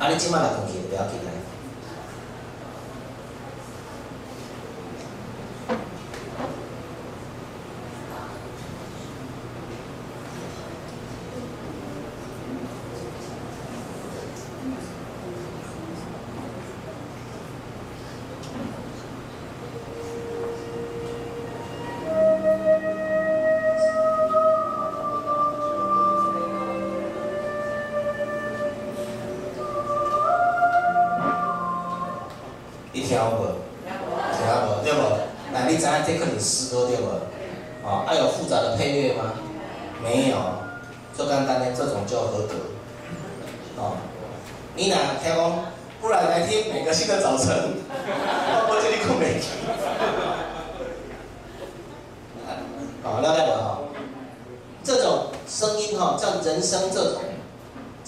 啊，你今晚来困去，不要紧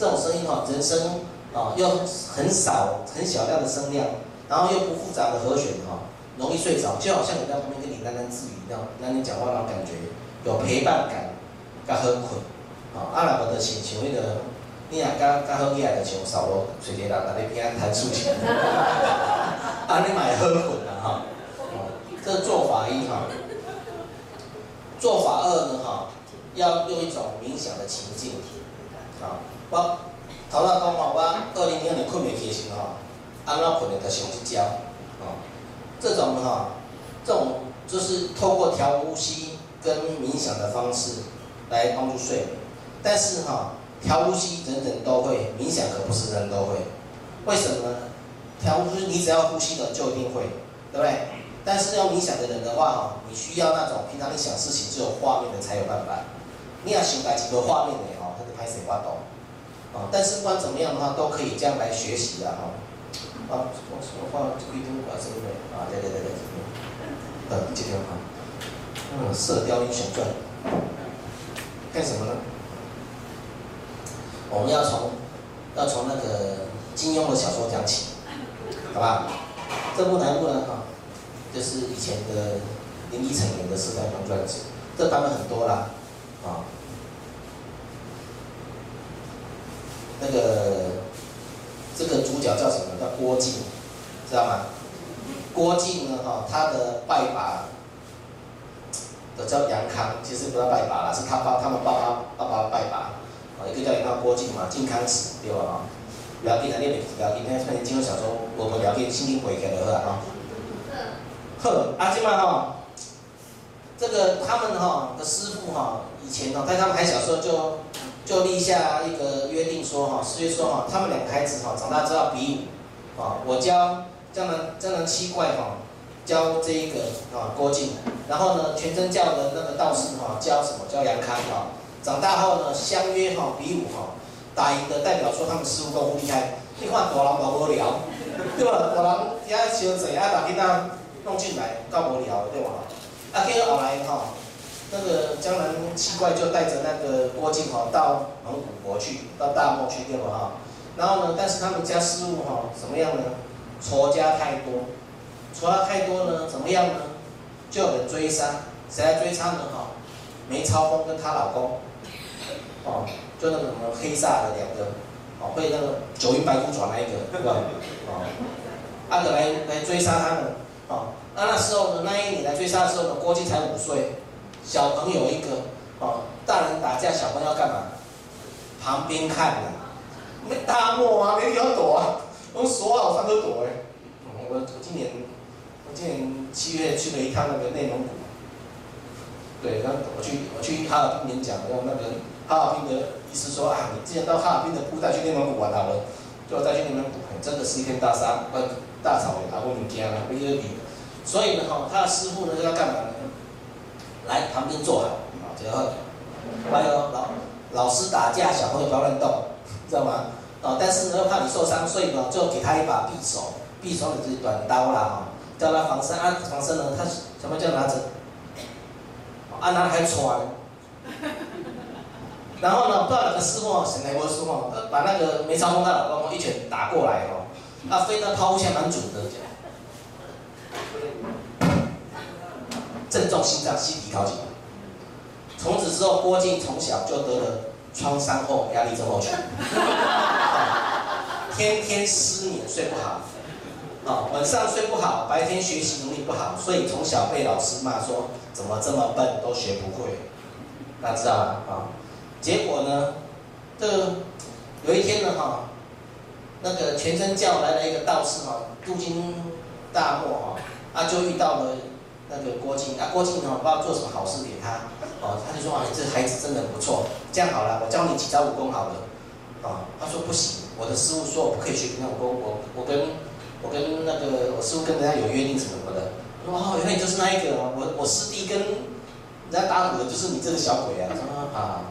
这种声音哈，人声啊，又很少、很小量的声量。然后又不复杂的和弦哈，容易睡着，就好像你在旁边跟你喃喃自语一样，那你讲话那种感觉有陪伴感，较好困。啊，阿拉伯的请请那个，你若较较好起来的像扫罗随便人，那你平安弹竖琴，啊，你买好困了哈。这做法一哈，做法二呢哈，要用一种冥想的情境。啊，我头仔讲嘛，我二零零二年困没去时哈。安怎困的就上一招，哦，这种哈，这种就是透过调呼吸跟冥想的方式来帮助睡眠。但是哈，调呼吸人人都会，冥想可不是人都会。为什么呢？调呼吸你只要呼吸的就一定会，对不对？但是要冥想的人的话哈，你需要那种平常你想事情只有画面的才有办法。你要想带几个画面的哈，他就开始发抖。啊，但是不管怎么样的话，都可以这样来学习的哈。啊，我我放这个一张挂什么的啊？对对对对，呃，这条啊，嗯，《射雕英雄传》干什么呢？我们要从要从那个金庸的小说讲起，好吧？这部哪部呢？哈，就是以前的林依晨演的《射雕英雄传》，这版本很多了，啊，那个。这个主角叫什么？叫郭靖，知道吗？郭靖呢？哈，他的拜把的叫杨康，其实不叫拜把啦，是他爸他们爸爸爸爸拜把，啊，一个叫杨康郭靖嘛，靖康耻对吧？哈，了解了，你别了解，那看金庸小说，我们聊天，心情回开了呵啊。呵，阿金嘛哈，这个他们哈的师傅哈，以前呢，在他们还小时候就。就立下一个约定说哈，所以说哈，他们两个孩子哈长大之后比武，啊，我教江南江南七怪哈，教这一个啊郭靖，然后呢全真教的那个道士哈教什么教杨康哈，长大后呢相约哈比武哈，打赢的代表说他们师傅功夫厉害，你看大人多无聊，对吧？大人也小贼啊把囡仔弄进来够无聊对吧？啊，去后来哈。那个江南七怪就带着那个郭靖哈到蒙古国去，到大漠去对吧哈？然后呢，但是他们家师傅哈怎么样呢？仇家太多，仇家太多呢，怎么样呢？就有人追杀，谁来追杀呢？哈，梅超风跟她老公，哦，就那个什么黑煞的两个，哦，被那个九阴白骨爪那一个，对吧？哦，阿德来来追杀他们，哦，那那时候呢，那一年来追杀的时候呢，郭靖才五岁。小朋友一个，哦，大人打架，小朋友要干嘛？旁边看的，没大漠啊，没地方躲啊，我锁好山都躲哎。我我今年我今年七月去了一趟那个内蒙古，对，然后我去我去哈尔滨演讲，然后那个哈尔滨的医师说啊，你既然到哈尔滨的布袋去内蒙古玩好了，就要再去内蒙古，真的是一片大沙，呃，大草原，啊，我们家啊，没得比。所以呢，哈，他的师傅呢要干嘛呢？来旁边坐好，好，然后还有老老师打架，小朋友不要乱动，知道吗？哦，但是呢又怕你受伤，所以呢就给他一把匕首，匕首就是短刀啦，哈，叫他防身啊，防身呢，他什么叫拿着？啊，拿还穿，然后呢，不知道哪个师傅，谁来过师傅，把那个梅超风他老公一拳打过来哦，啊，飞的抛物线蛮准的。正中心脏，西体靠紧。从此之后，郭靖从小就得了创伤后压力症候群，天天失眠睡不好，啊，晚上睡不好，白天学习能力不好，所以从小被老师骂说怎么这么笨，都学不会，大家知道吗？啊，结果呢，这有一天呢，哈，那个全真教来了一个道士哈，渡经大漠哈，啊就遇到了。那个郭靖啊，郭靖呢，不知道做什么好事给他，哦，他就说啊，你这孩子真的不错，这样好了，我教你几招武功好了，啊，他说不行，我的师傅说我不可以学平常武功，我我跟我跟那个我师傅跟人家有约定什么的，说哦，原来你就是那一个，我我师弟跟人家打赌的就是你这个小鬼啊，什么啊，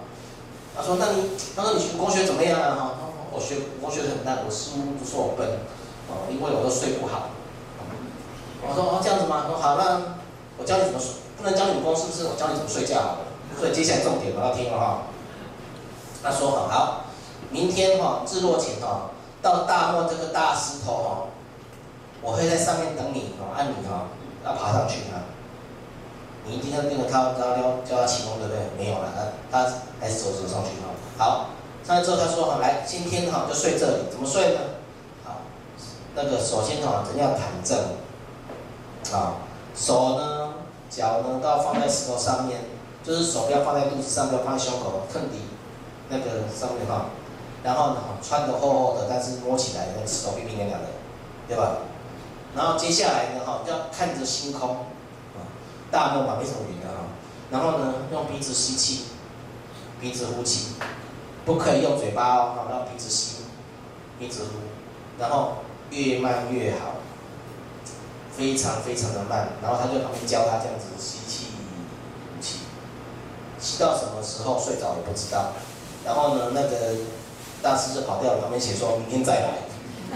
他说那你他说你武功学怎么样啊？哈，我学武功学的很烂，我师傅不说我笨，哦，因为我都睡不好，我说哦这样子吗？说好那。我教你怎么睡，不能教你武功，是不是？我教你怎么睡觉好了。所以接下来重点我要听了哈。他说好，好，明天哈日落前哈，到大漠这个大石头哈，我会在上面等你哦，按你哈要爬上去啊。你一定要那个他要叫他启动对不对？没有了，他他还是走走上去哈。好，上来之后他说好，来今天哈就睡这里，怎么睡呢？好，那个首先哈人要躺正啊，手呢。脚呢都要放在石头上面，就是手要放在肚子上，不要放在胸口，碰底那个上面哈。然后呢，穿的厚厚的，但是摸起来那个石头冰冰凉凉的，对吧？然后接下来呢，哈，要看着星空，啊，大漠嘛，没什么云的哈。然后呢，用鼻子吸气，鼻子呼气，不可以用嘴巴哦，好，让鼻子吸，鼻子呼，然后越慢越好。非常非常的慢，然后他就旁边教他这样子吸气、呼气，吸到什么时候睡着也不知道。然后呢，那个大师就跑掉了，旁边写说明天再来。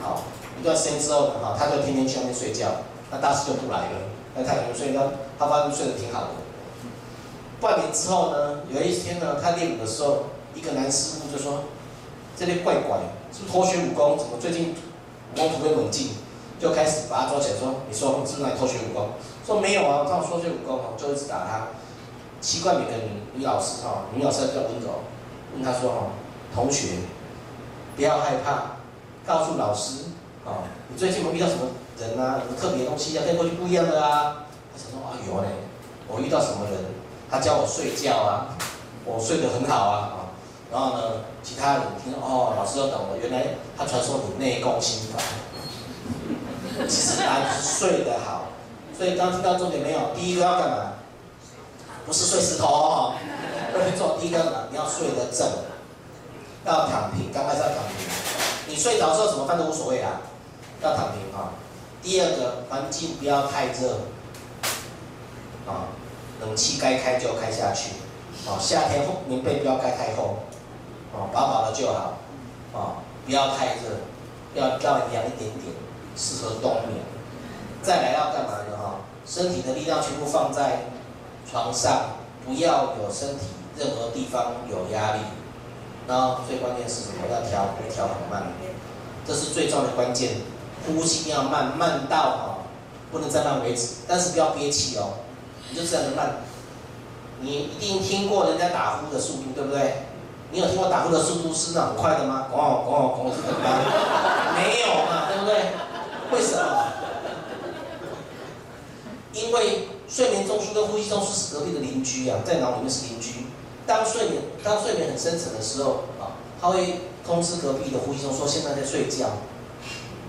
好，一段时间之后呢，哈，他就天天去外面睡觉，那大师就不来了，那太阳穴睡觉，他发现睡得挺好的。半年之后呢，有一天呢，他练武的时候，一个男师傅就说：“这里怪怪，是不是偷学武功？怎么最近？”我突飞猛进，就开始把他抓起来说：“你说你是不是来偷学武功？”说没有啊，我刚说学武功，就一直打他。奇怪，每个女老师哈，女老师比较温柔，问他说：“哈，同学，不要害怕，告诉老师啊，你最近有遇到什么人啊？什么特别东西啊？跟过去不一样的啊？”他想说：“啊有嘞，我遇到什么人？他教我睡觉啊，我睡得很好啊。”然后呢，其他人听哦，老师都懂了，原来他传授你内功心法，其实答案是睡得好。所以刚听到重点没有？第一个要干嘛？不是睡石头哦，要去做第一个嘛，你要睡得正，要躺平，刚开始要躺平。你睡着之后怎么办都无所谓啊，要躺平啊。第二个环境不要太热，啊，冷气该开就开下去，啊，夏天棉被不要盖太厚。哦，饱饱的就好，哦，不要太热，要要凉一点点，适合冬眠。再来要干嘛呢？哈，身体的力量全部放在床上，不要有身体任何地方有压力。然后最关键是什么？要调，调很慢，这是最重要的关键。呼吸要慢，慢到哈，不能再慢为止，但是不要憋气哦，你就这样的慢。你一定听过人家打呼的速度，对不对？你有听过打呼的速度是那很快的吗？咣咣咣咣是很慢，没有嘛，对不对？为什么？因为睡眠中枢跟呼吸中枢是隔壁的邻居啊，在脑里面是邻居。当睡眠当睡眠很深沉的时候啊，他会通知隔壁的呼吸中说现在在睡觉，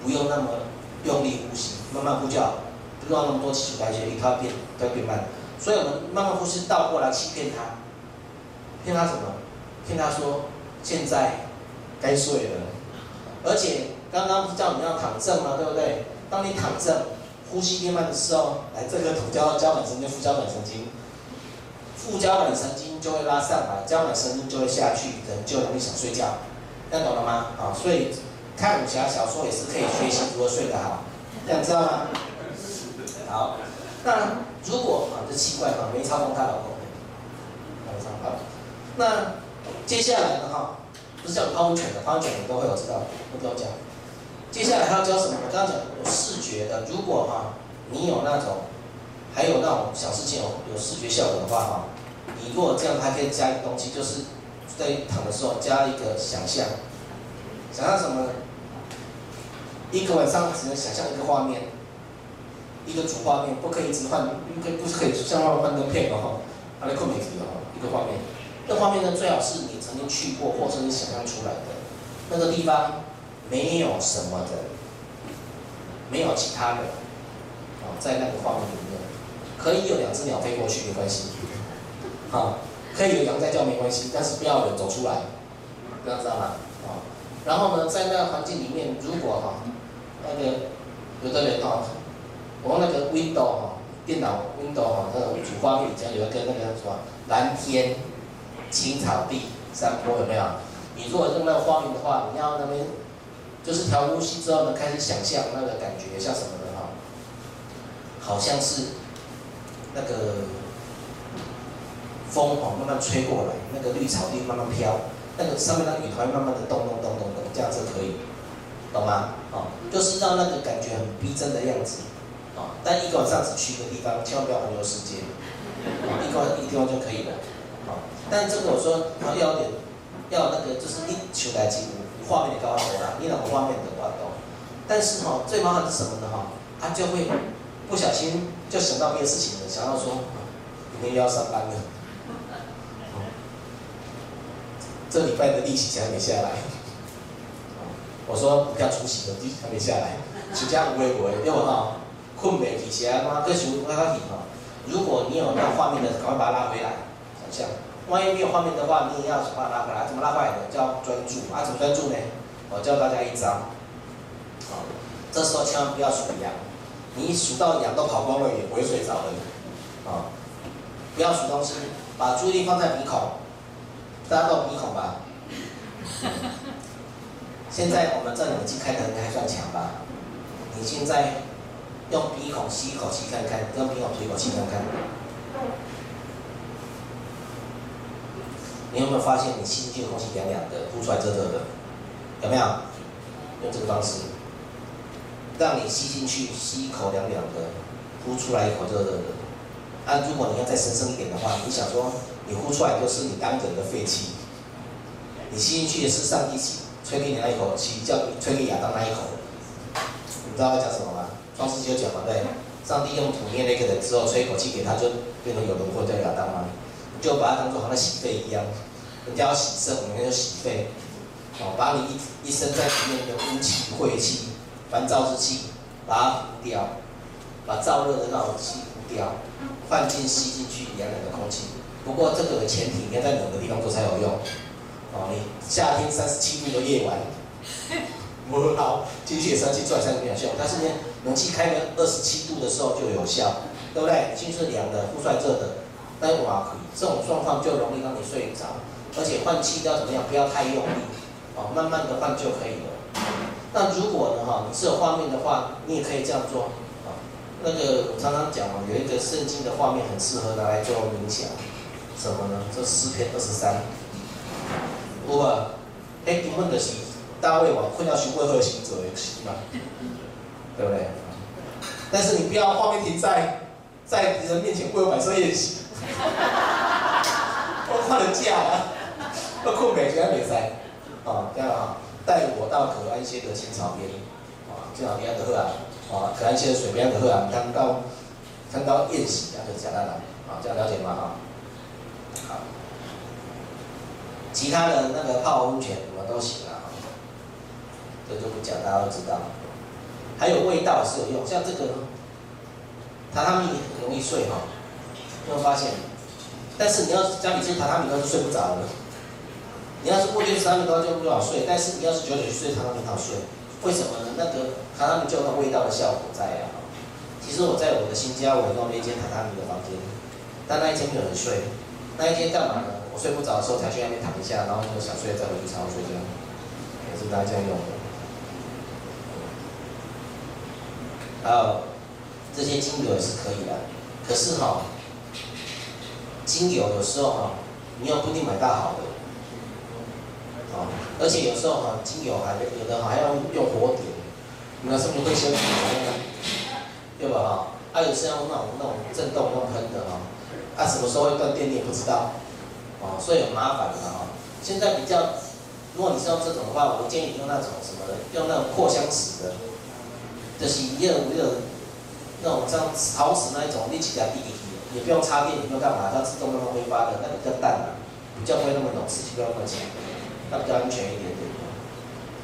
不用那么用力呼吸，慢慢呼叫，不用那么多气体排泄力，它会变它会变慢。所以我们慢慢呼吸倒过来欺骗他，骗他什么？听他说，现在该睡了，而且刚刚不是叫你要躺正吗？对不对？当你躺正，呼吸变慢的时候，来这个土交交感神经、副交感神经，副交感神经就会拉上来，交感神经就会下去，人就容易想睡觉，看懂了吗？啊，所以看武侠小说也是可以学习如何睡得好，这样知道吗？好，那如果啊，这奇怪哈，没操控他老公，没操控，那。接下来的，哈，不是叫泡温泉的，泡温泉你都会有知道，不跟我讲。接下来还要教什么？我刚刚讲有视觉的，如果哈你有那种，还有那种小事情有有视觉效果的话哈，你如果这样还可以加一个东西，就是在躺的时候加一个想象，想象什么？一个晚上只能想象一个画面，一个主画面，不可以一直换，不可不是可以像换幻灯片的哈，还得困美题的哈，一个画面。这画面呢，最好是曾经去过或是你想象出来的那个地方，没有什么的，没有其他的，啊，在那个画面里面，可以有两只鸟飞过去没关系，啊，可以有羊在叫没关系，但是不要有人走出来，这样知道吗？啊，然后呢，在那个环境里面，如果哈，那个有的人哈，我那个 window 哈，电脑 window 哈，那个主画面里边有一个那个什么蓝天。青草地、山坡有没有？你如果用那个画面的话，你要那边就是调呼吸之后呢，开始想象那个感觉像什么的哈？好像是那个风哦慢慢吹过来，那个绿草地慢慢飘，那个上面那个雨团慢慢的动动动动动，这样子可以，懂吗？哦，就是让那个感觉很逼真的样子，啊，但一个晚上只去一个地方，千万不要环游世界，一个一个地方就可以了。但这个我说，要要点，要那个就是一求来几五画面的高头啦，你两个画面的高头。但是哈，最麻烦是什么呢？哈，他就会不小心就想到别的事情了，想到说明天又要上班了，这礼拜的利息钱还没下来。我说不要出席了，利息还没下来，暑假五月五月，因为哈困没起起来嘛，各学不要紧哈。如果你有那画面的，赶快把它拉回来，想象。万一没有画面的话，你也要把它拉回来。怎么拉回来的？叫专注啊！怎么专注呢？我教大家一招。好，这时候千万不要数羊，你数到羊都跑光了，也不会睡着的。啊，不要数东西，把注意力放在鼻孔。大家都鼻孔吧？现在我们这两个机开的应该算强吧？你现在用鼻孔吸一口气看看，用鼻孔吹一口气看看。你有没有发现，你吸进去的空气凉凉的，呼出来热热的？有没有？用这个方式，让你吸进去，吸一口凉凉的，呼出来一口热热的。啊，如果你要再深深一点的话，你想说，你呼出来就是你当人的废气，你吸进去的是上帝吹给你那一口气，叫你吹给亚当那一口。你知道要讲什么吗？创世就讲嘛，对，上帝用土捏那个人之后，吹一口气给他，就变成有轮廓叫亚当吗？就把它当做好像洗肺一样，人家要洗肾，我们就洗肺，哦，把你一一生在里面的污气、晦气、烦躁之气，把它除掉，把燥热的那种气除掉，换进吸进去凉凉的空气。不过这个的前提，你要在冷的地方做才有用。哦，你夏天三十七度的夜晚，不好，进去也三十七，出来三十没有效。但是呢，冷气开个二十七度的时候就有效，对不对？进去凉的，呼出来热的。待会儿可以，这种状况就容易让你睡着，而且换气要怎么样？不要太用力，哦，慢慢的换就可以了。那如果呢，哈，你是有画面的话，你也可以这样做，啊，那个我常常讲哦，有一个圣经的画面很适合拿来做冥想，什么呢？这诗篇二十三，有啊，哎，根本就是大卫王困到学会喝行者的诗嘛，对不对？但是你不要画面停在在人面前为我摆设宴席。我放了假了，要困美全比赛，啊，这样啊，带我到可安歇的青草边，啊，青草边的喝啊，啊，可安歇的水边的喝啊，看到看到宴席啊，就讲到了，啊，这样了解吗？啊，好，其他的那个泡温泉什么都行啊，这就不讲，大家都知道。还有味道是有用，像这个榻榻米很容易睡哈。有没有发现？但是你要是家里是榻榻米，都是睡不着的。你要是卧垫榻榻米高就不好睡，但是你要是久久去睡榻榻米好睡，为什么呢？那个榻榻米就有那味道的效果在啊。其实我在我的新家，我弄了一间榻榻米的房间，但那一间没有人睡。那一间干嘛呢？我睡不着的时候才去那边躺一下，然后就想睡再回去床上睡觉，也是大家这样用的。还有这些精油也是可以的，可是哈。精油有时候哈，你又不一定买到好的，啊，而且有时候哈，精油还有的还要用火点，那是不会先点燃呢？对吧哈？还有是要那种那种震动那喷的哈，啊，什么时候会断电你也不知道，哦，所以很麻烦的哈。现在比较，如果你是用这种的话，我建议用那种什么的，用那种扩香石的，就是一二五六那种像陶瓷那一种，立起来滴滴，也不用插电，你不用干嘛，它自动慢慢挥发的，那个比较淡嘛，比较不会那么浓，刺激不要那么强，那比较安全一点点。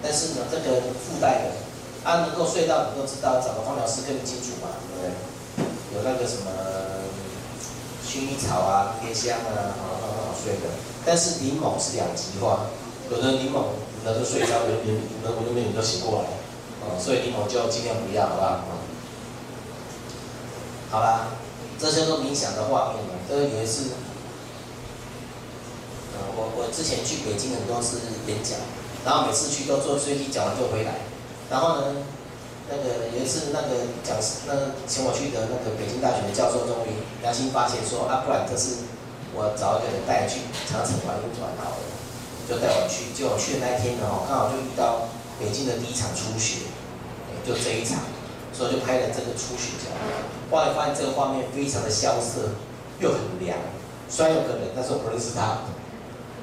但是呢，这个附带的，啊，能够睡到你都知道，找个芳疗师更清楚嘛，对不对？有那个什么薰衣草啊、茴香啊，好好好睡的。但是柠檬是两极化，有的柠檬有的就睡着，有的有的我就没有都醒过来，哦，所以柠檬就尽量不要，好不好？好啦，这些都冥想的画面嘛，这个有一次，呃，我我之前去北京很多次演讲。然后每次去都坐飞机，讲完就回来。然后呢，那个有一次那个讲师，那请我去的那个北京大学的教授终于良心发现说，啊，不然这是我找一个人带去长城玩一转好了，就带我去。结果去的那一天呢，刚好就遇到北京的第一场初雪，就这一场，所以就拍了这个初雪这样。后来发现这个画面非常的萧瑟，又很凉。虽然有个人，但是我不认识他，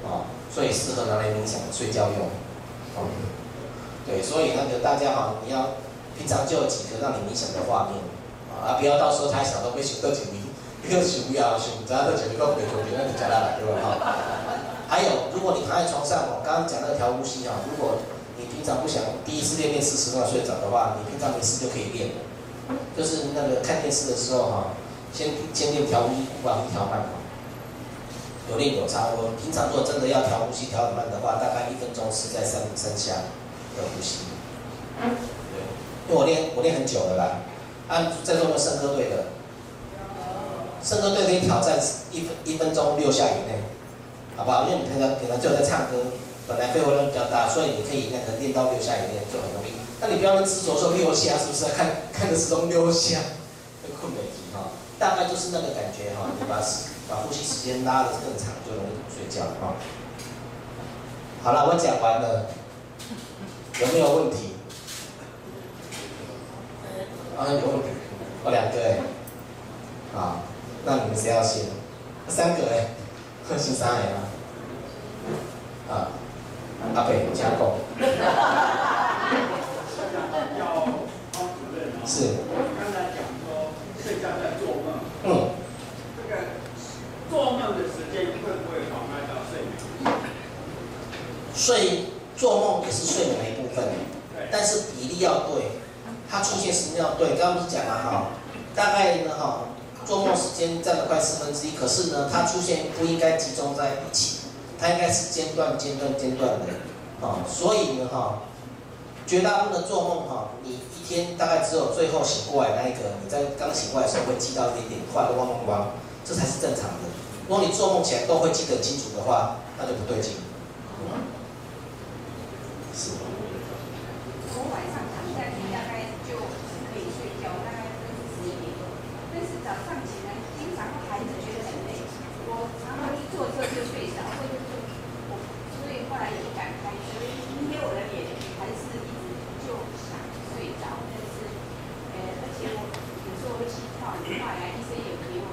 哦，所以适合拿来冥想、睡觉用。哦，对，所以那个大家哈，你要平常就有几个让你冥想的画面，啊，不要到时候太想都被想到几米，一个想不要想，只要到几米够没头，那你加大来对吧？哈。还有，如果你躺在床上，我刚刚讲那个调呼吸啊，如果你平常不想第一次练练四十秒睡着的话，你平常没事就可以练，就是那个看电视的时候哈，先先练调呼吸，把呼调慢。有练有差，我平常如果真的要调呼吸调很慢的话，大概一分钟是在三三下的呼吸。对，因为我练我练很久了啦。按、啊、在座的圣歌队的，圣歌队可以挑战一分一分钟六下以内，好不好？因为你平常平常就在唱歌，本来肺活量比较大，所以你可以那个练到六下以内就很容易。那你不要执着说六下，是不是？看看的时钟六下，困没题哈。大概就是那个感觉哈，你把。把呼吸时间拉得更长，就容易睡觉啊。好了，我讲完了，有没有问题？啊，有问题，我两个哎，啊，那你们谁要先？三个哎，先三个啊。啊，阿北加工。是。刚才讲说睡觉在做梦。嗯。做梦的时间会不会妨碍到睡眠？睡做梦也是睡眠的一部分，但是比例要对，它出现时间要对。刚刚不是讲了哈，大概呢哈，做梦时间占了快四分之一，可是呢，它出现不应该集中在一起，它应该是间断、间断、间断的，啊，所以呢哈，绝大部分的做梦哈，你一天大概只有最后醒过来那一个，你在刚醒过来的时候会记到一点点，后来汪汪汪，这才是正常的。如果你做梦前都会记得清楚的话，那就不对劲。我晚上躺下去大概就是可以睡觉，大概是十一点多。但是早上起来经常会还是觉得很累，我常常一坐车就睡着，或者是我，所以后来也不敢开车，因为我的脸还是一直就想睡着，但是呃，而且我有时候会气喘，后来医生也给我。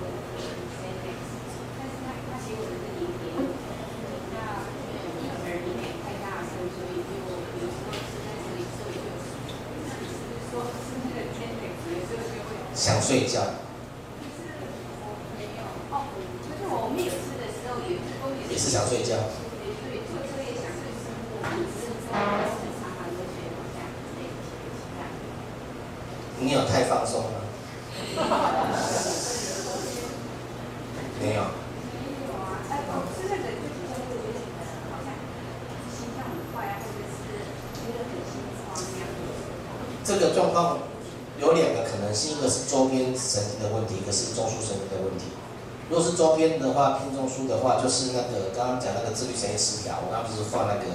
想睡觉。也是想睡觉。你有太放松了？没有。这个状况。有两个可能性，一个是周边神经的问题，一个是中枢神经的问题。如果是周边的话，偏中枢的话，就是那个刚刚讲那个自律神经失调。我刚刚不是放那个，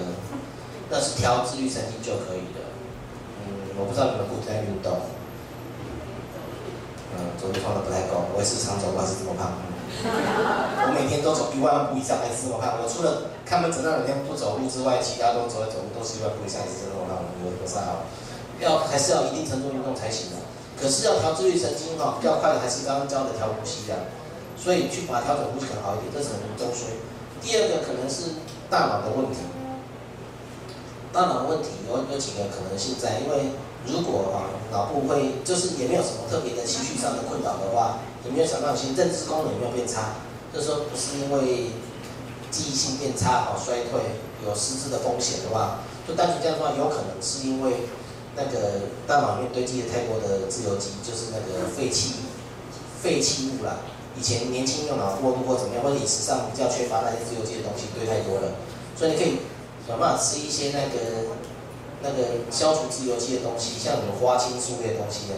那是调自律神经就可以的。嗯，我不知道你们会不在运动。嗯，走路放的不太够，我也是长走，我还是这么胖。我每天都走一万步以上，还是这么胖。我除了看门诊那两天不走路之外，其他都走来走路都是一万步以上，还是这么胖。我不算好。要还是要一定程度运动才行的，可是要调自律神经哈，比较快的还是刚刚教的调呼吸的。所以去把它调整呼吸可能好一点，这是很中枢。第二个可能是大脑的问题，大脑问题有有几个可能性在，因为如果啊脑部会就是也没有什么特别的情绪上的困扰的话，有没有想到心认知功能有没有变差，就是说不是因为记忆性变差好衰退有失智的风险的话，就单纯这样的话，有可能是因为那个大脑面堆积了太多的自由基，就是那个废弃废弃物啦。以前年轻用脑过度或怎么样，或者饮食上比较缺乏那些自由基的东西堆太多了，所以你可以想办法吃一些那个那个消除自由基的东西，像什么花青素类的东西的，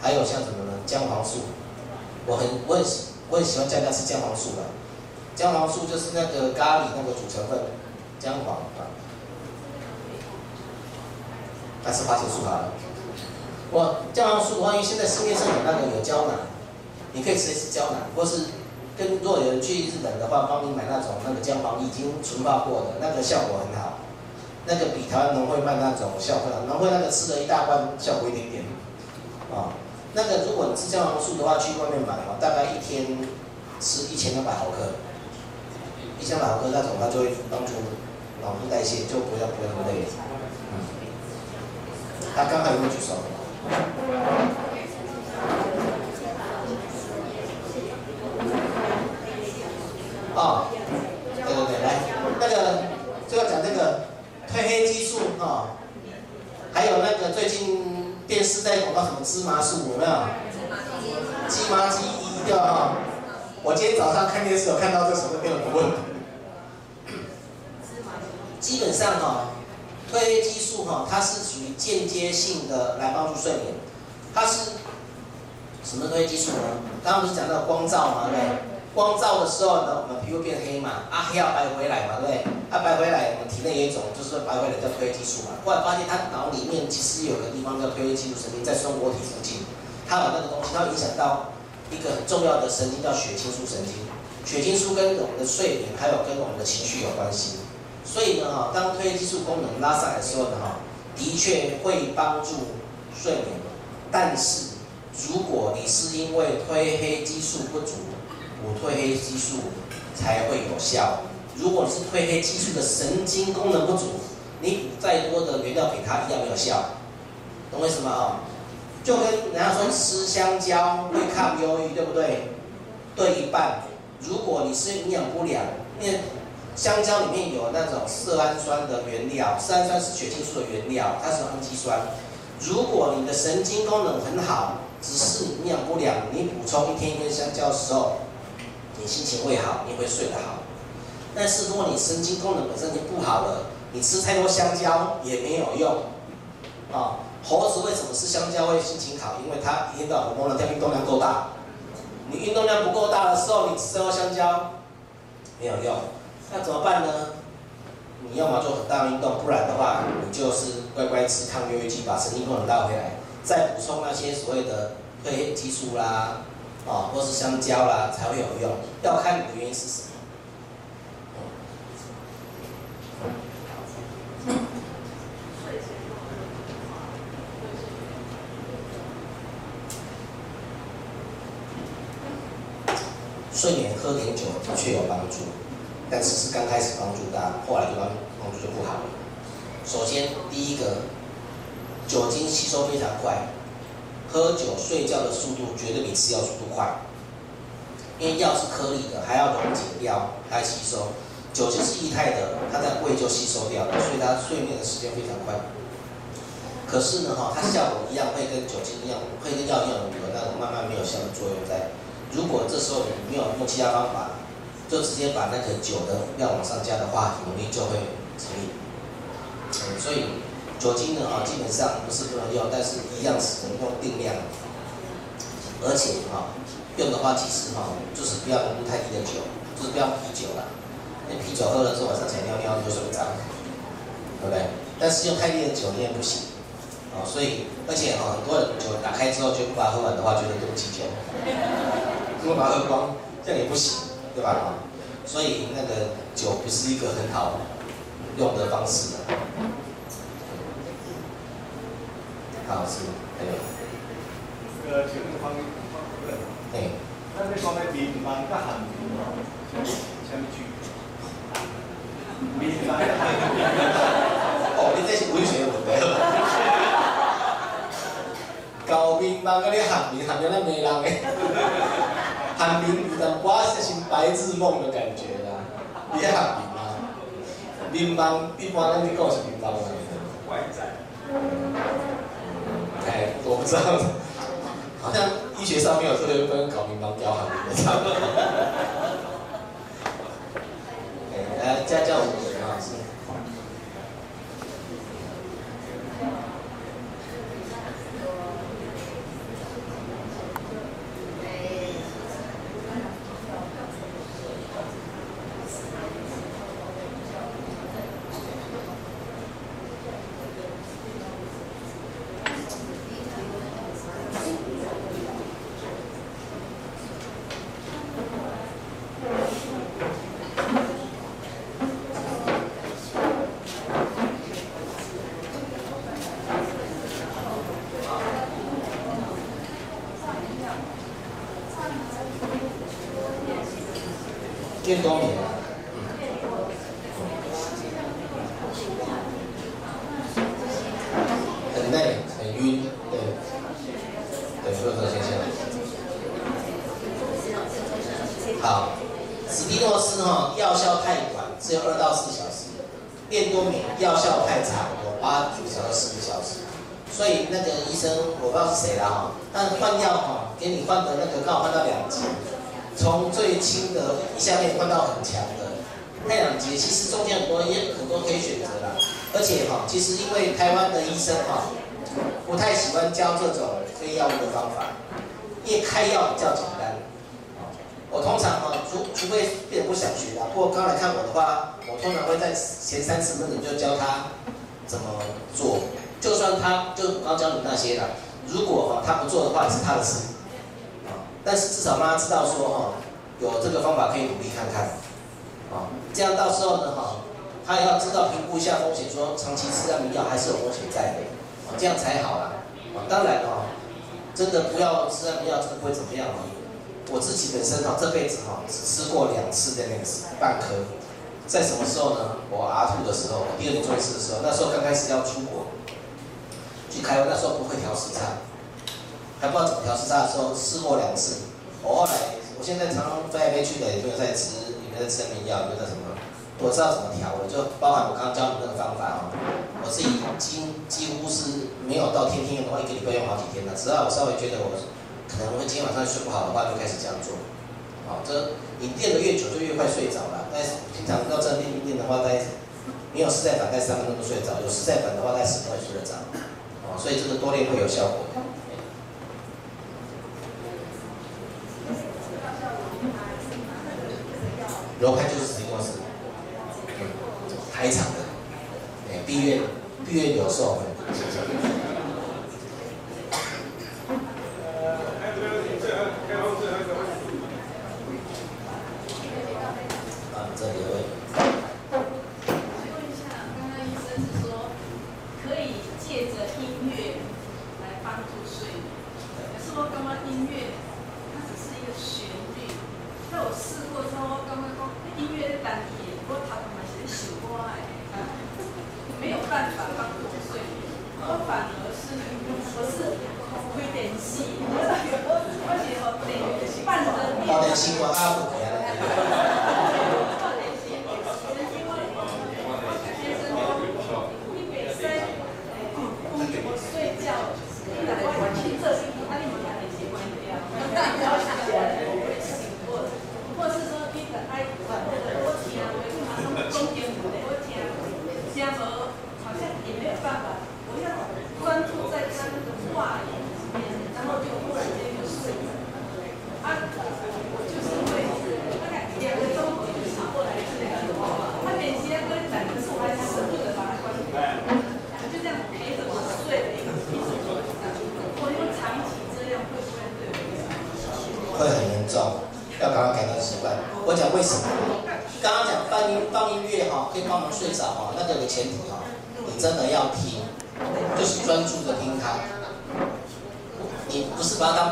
还有像什么呢？姜黄素，我很我很喜我很喜欢在家吃姜黄素的，姜黄素就是那个咖喱那个主成分，姜黄啊，还是花青素好了。我姜黄素的话，因为现在市面上有那个有胶囊。你可以直接吃胶囊，或是跟如果有人去日本的话，帮你买那种那个姜黄已经纯化过的，那个效果很好，那个比台湾农会卖那种效果，农会那个吃了一大罐效果一点点，啊，那个如果你吃姜黄素的话，去外面买哦，大概一天吃一千两百毫克，一千两百毫克那种，它就会帮助脑部代谢，就不要不要那么累。嗯，他刚才有没有举手？哦，对对对，来，那个就要讲这个褪黑激素哦，还有那个最近电视在广告什么芝麻素有没有？芝麻鸡一掉哈，我今天早上看电视有看到这什么没有问？基本上哈，褪黑激素哈，它是属于间接性的来帮助睡眠，它是什么褪黑激素呢？刚刚不是讲到光照嘛？对不对？光照的时候呢，我们皮肤变黑嘛，啊黑要白回来嘛，对不对？啊白回来，我们体内有一种就是白回来叫褪黑激素嘛。后来发现他脑里面其实有个地方叫褪黑激素神经在松果体附近，它把那个东西，它会影响到一个很重要的神经叫血清素神经。血清素跟我们的睡眠还有跟我们的情绪有关系。所以呢，哈，当褪黑激素功能拉上来的时候呢，哈，的确会帮助睡眠。但是如果你是因为褪黑激素不足，补褪黑激素才会有效。如果你是褪黑激素的神经功能不足，你补再多的原料给它一样没有效，懂我意思吗？啊，就跟人家说吃香蕉会抗忧郁，对不对？对一半。如果你是营养不良，因为香蕉里面有那种色氨酸的原料，色氨酸是血清素的原料，它是氨基酸。如果你的神经功能很好，只是营养不良，你补充一天一根香蕉的时候。你心情会好，你会睡得好。但是如果你神经功能本身就不好了，你吃太多香蕉也没有用。啊、猴子为什么吃香蕉会心情好？因为它一天到晚活动量、运动量够大。你运动量不够大的时候，你吃太多香蕉没有用。那怎么办呢？你要么做很大运动，不然的话，你就是乖乖吃抗忧郁剂，把神经功能带回来，再补充那些所谓的褪黑激素啦。啊，或是香蕉啦，才会有用。要看你的原因是什么。睡眠喝点酒的确有帮助，但是是刚开始帮助大，后来就帮帮助就不好了。首先，第一个，酒精吸收非常快。喝酒睡觉的速度绝对比吃药速度快，因为药是颗粒的，还要溶解掉来吸收。酒精是液态的，它在胃就吸收掉了，所以它睡眠的时间非常快。可是呢，哈，它效果一样会跟酒精一样，会跟药一样有那种慢慢没有效的作用在。如果这时候你没有用其他方法，就直接把那个酒的量往上加的话，很容易就会成瘾。所以。酒精呢啊，基本上不是不能用，但是一样只能用定量。而且哈，用的话其实哈，就是不要浓度太低的酒，就是不要啤酒啦。那啤酒喝了之后晚上起来尿尿就睡不着，对不对？但是用太低的酒你也不行。哦，所以而且哈，很多人酒打开之后就不把它喝完的话，觉得对不起酒，如果把它喝光，这样也不行，对吧？所以那个酒不是一个很好用的方式的。好，是，还有。这个请问方方主任，哎，那咱咧讲咧民望甲韩民哦，什么区别？民望甲韩民。哦，你这是文学问题。高民望甲你韩民，韩民咱没人诶。韩民有淡薄仔像白日梦的感觉啦，你喺韩民啊？民望一般咱咧讲是民望啊。外在。哎，我不知道，好像医学上面有特别分搞民望调韩民的差不多。哎，来家教我。电多年，很累，很晕，对，对，有这个现象。好，史蒂诺斯哈药效太短，只有二到四小时；电多年药效太长，有八九小时、十个小时。所以那个医生我不知道是谁了哈，但换药哈，给你换的那个刚好换到两剂。从最轻的一下面换到很强的，那两节其实中间很多也很多可以选择啦，而且哈，其实因为台湾的医生哈，不太喜欢教这种非药物的方法，因为开药比较简单。我通常哈，除除非病人不想学啦，不过刚来看我的话，我通常会在前三十分钟就教他怎么做，就算他就刚教你那些啦，如果哈他不做的话，也是他的事。但是至少让他知道说哈，有这个方法可以努力看看，啊，这样到时候呢哈，他也要知道评估一下风险，说长期吃安眠药还是有风险在的，啊，这样才好啦。啊，当然哈，真的不要吃安眠药，真的不会怎么样啊。我自己本身哈，这辈子哈只吃过两次的那个半颗，在什么时候呢？我阿吐的时候，我第二年做一次的时候，那时候刚开始要出国去开会，那时候不会调时差。还不知道怎么调时差的时候，试过两次。我后来，我现在常常飞来飞去的，也没有在吃，也没有在吃眠药，也没有在什么。我知道怎么调，我就包含我刚刚教你那个方法哦。我自己几几乎是没有到天天用的话，一个礼拜用好几天了。只要我稍微觉得我可能会今天晚上睡不好的话，就开始这样做。好，这你练的越久，就越快睡着了。但是平常要这样练练的话，在没有失败反，在三分钟就睡着；有失败反的话，在十分钟就睡得着。哦，所以这个多练会有效果。罗派就是史蒂诺斯，台场的，哎，毕业毕业有售。你不是把它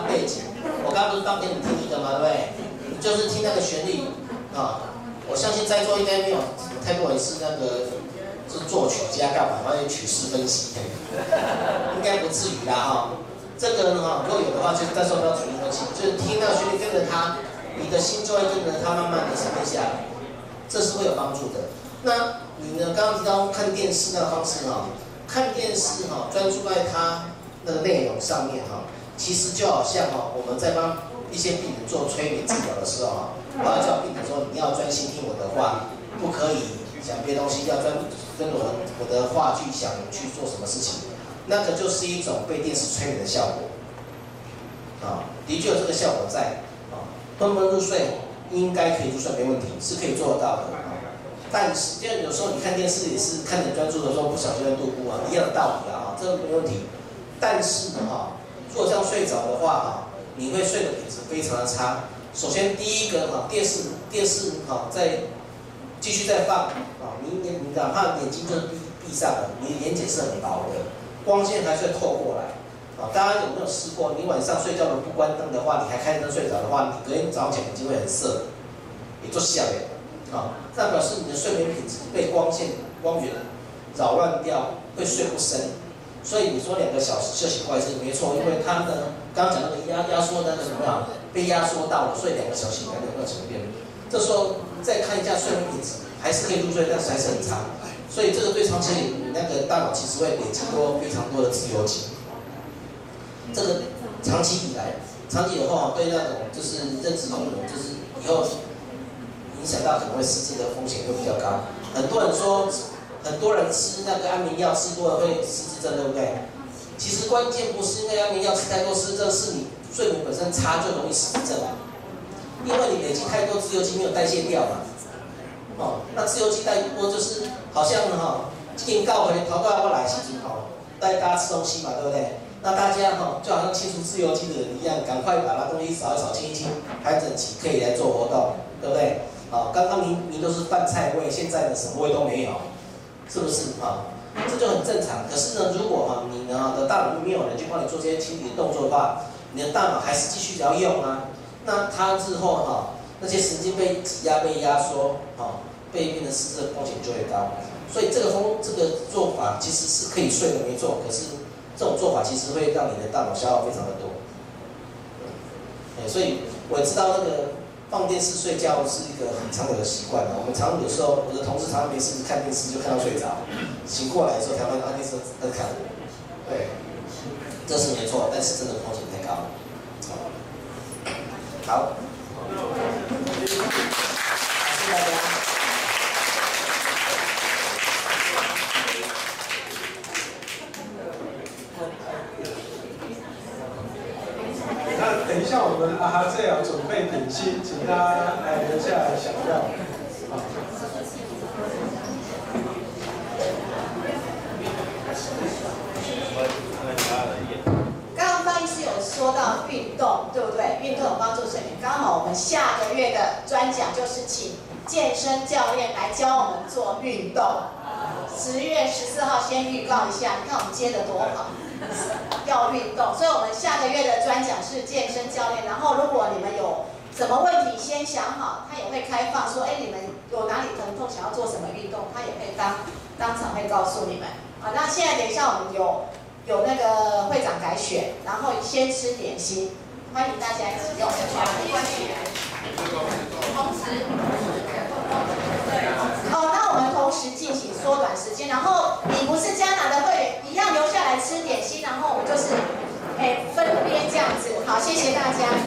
背景，我刚刚不是放给你听一个吗？对不对？就是听那个旋律啊。我相信在座应该没有太多人是那个是作曲家干嘛，关于曲式分析的，应该不至于啦哈。这个呢哈，如果有的话，就到时候不要处理东西，就是听那个旋律跟着它，你的心就会跟着它慢慢的沉淀下来，这是会有帮助的。那你呢？刚刚提到看电视那个方式哈，看电视哈，专注在它那个内容上面哈，其实就好像哈，我们在帮一些病人做催眠治疗的时候哈，我要叫病人说，你要专心听我的话，不可以想别的东西，要专跟我我的话去想去做什么事情，那个就是一种被电视催眠的效果，啊，的确有这个效果在，啊，昏昏入睡应该可以入睡没问题，是可以做得到的。但是，就有时候你看电视也是看着专注的时候，不小心会度过啊，一样的道理啊，这个没问题。但是呢，哈，如果这样睡着的话，哈，你会睡的品质非常的差。首先，第一个哈，电视电视哈在继续在放啊，你你你哪怕眼睛就闭闭上了，你的眼睑是很薄的，光线还是会透过来啊。大家有没有试过？你晚上睡觉都不关灯的话，你还开灯睡着的话，你隔天早上起来眼睛会很涩，也就下来。啊，那表示你的睡眠品质被光线、光源扰乱掉，会睡不深。所以你说两个小时就醒过来是没错，因为他呢，刚刚讲那个压压缩那个什么呀，被压缩到了，所以两个小时醒来两个小时变。这时候再看一下睡眠品质，还是可以入睡，但是还是很差。所以这个对长期你那个大脑其实会累积多非常多的自由基。这个长期以来，长期以后啊，对那种就是认知功能，就是以后。影响到可能会失智的风险会比较高。很多人说，很多人吃那个安眠药吃多了会失智症，对不对？其实关键不是因为安眠药吃太多失智症，是你睡眠本身差就容易失智症。因为你累积太多自由基没有代谢掉嘛。哦，那自由基代多就是好像哈，警告回逃过来洗清好，带大家吃东西嘛，对不对？那大家哈就好像清除自由基的人一样，赶快把那东西扫一扫、清一清，还整齐，可以来做活动，对不对？啊，刚刚明明都是饭菜味，现在的什么味都没有，是不是啊？这就很正常。可是呢，如果哈你呢的大脑没有人去帮你做这些清理的动作的话，你的大脑还是继续要用啊。那它之后哈那些神经被挤压、被压缩，啊，被变成失智的风险就会高。所以这个风这个做法其实是可以睡的没错，可是这种做法其实会让你的大脑消耗非常的多。哎，所以我知道那个。放电视睡觉是一个很常有的习惯，我们常有时候，我的同事常常没事看电视就看到睡着，醒过来的时候才发现啊电视在看。对，这是没错，但是真的风险太高了。好，谢谢大家。等一下，我们啊哈这要准备点心，请大家来留下来享用。刚刚方医师有说到运动，对不对？运动有帮助睡眠。刚好我们下个月的专讲就是请健身教练来教我们做运动。十月十四号先预告一下，你看我们接的多好。要运动，所以我们下个月的专讲是健身教练。然后，如果你们有什么问题，先想好，他也会开放说，哎，你们有哪里疼痛，想要做什么运动，他也会当当场会告诉你们。好，那现在等一下我们有有那个会长改选，然后先吃点心，欢迎大家一起用。同时，哦，那我们同时进行缩短时间，然后你不是加拿的会员，一样留下来吃点心，然后我们就是，哎，分边这样子。好，谢谢大家。